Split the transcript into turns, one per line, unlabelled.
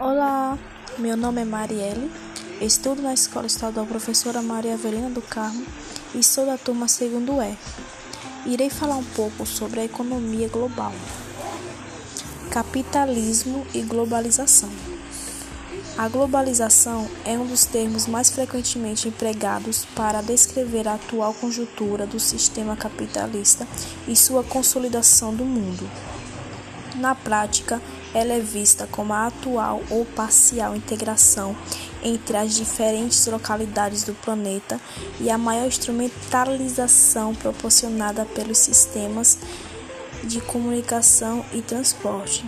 Olá, meu nome é Marielle, estudo na Escola Estadual Professora Maria Avelina do Carmo e sou da turma segundo E. Irei falar um pouco sobre a economia global, capitalismo e globalização. A globalização é um dos termos mais frequentemente empregados para descrever a atual conjuntura do sistema capitalista e sua consolidação do mundo. Na prática, ela é vista como a atual ou parcial integração entre as diferentes localidades do planeta e a maior instrumentalização proporcionada pelos sistemas de comunicação e transporte.